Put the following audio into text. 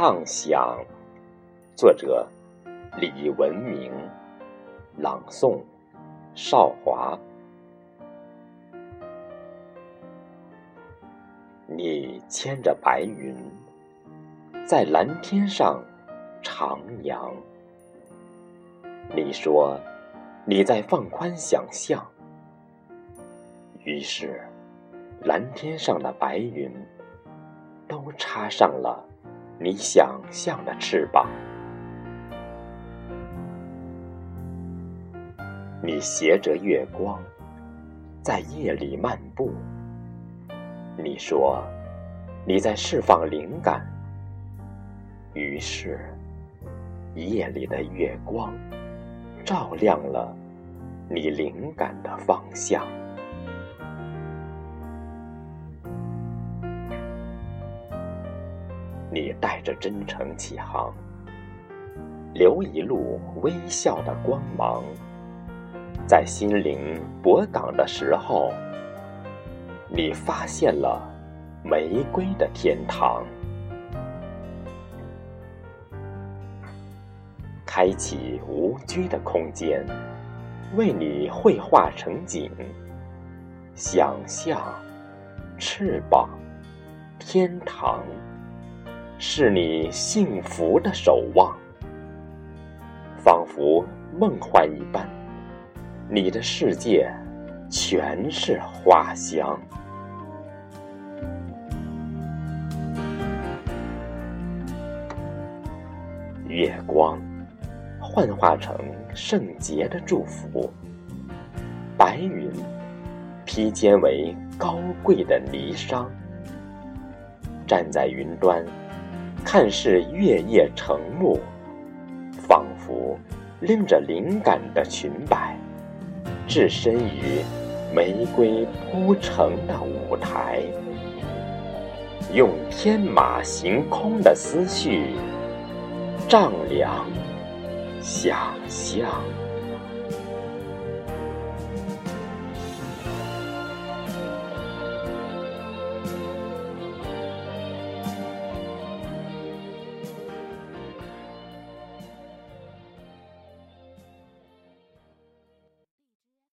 畅想，作者李文明，朗诵少华。你牵着白云，在蓝天上徜徉。你说你在放宽想象，于是蓝天上的白云都插上了你想象的翅膀。你携着月光，在夜里漫步。你说你在释放灵感，于是夜里的月光照亮了你灵感的方向。你带着真诚起航，留一路微笑的光芒，在心灵博港的时候。你发现了玫瑰的天堂，开启无拘的空间，为你绘画成景。想象，翅膀，天堂，是你幸福的守望，仿佛梦幻一般。你的世界全是花香。月光幻化成圣洁的祝福，白云披肩为高贵的霓裳。站在云端，看似月夜成幕，仿佛拎着灵感的裙摆，置身于玫瑰铺成的舞台，用天马行空的思绪。丈量，想象。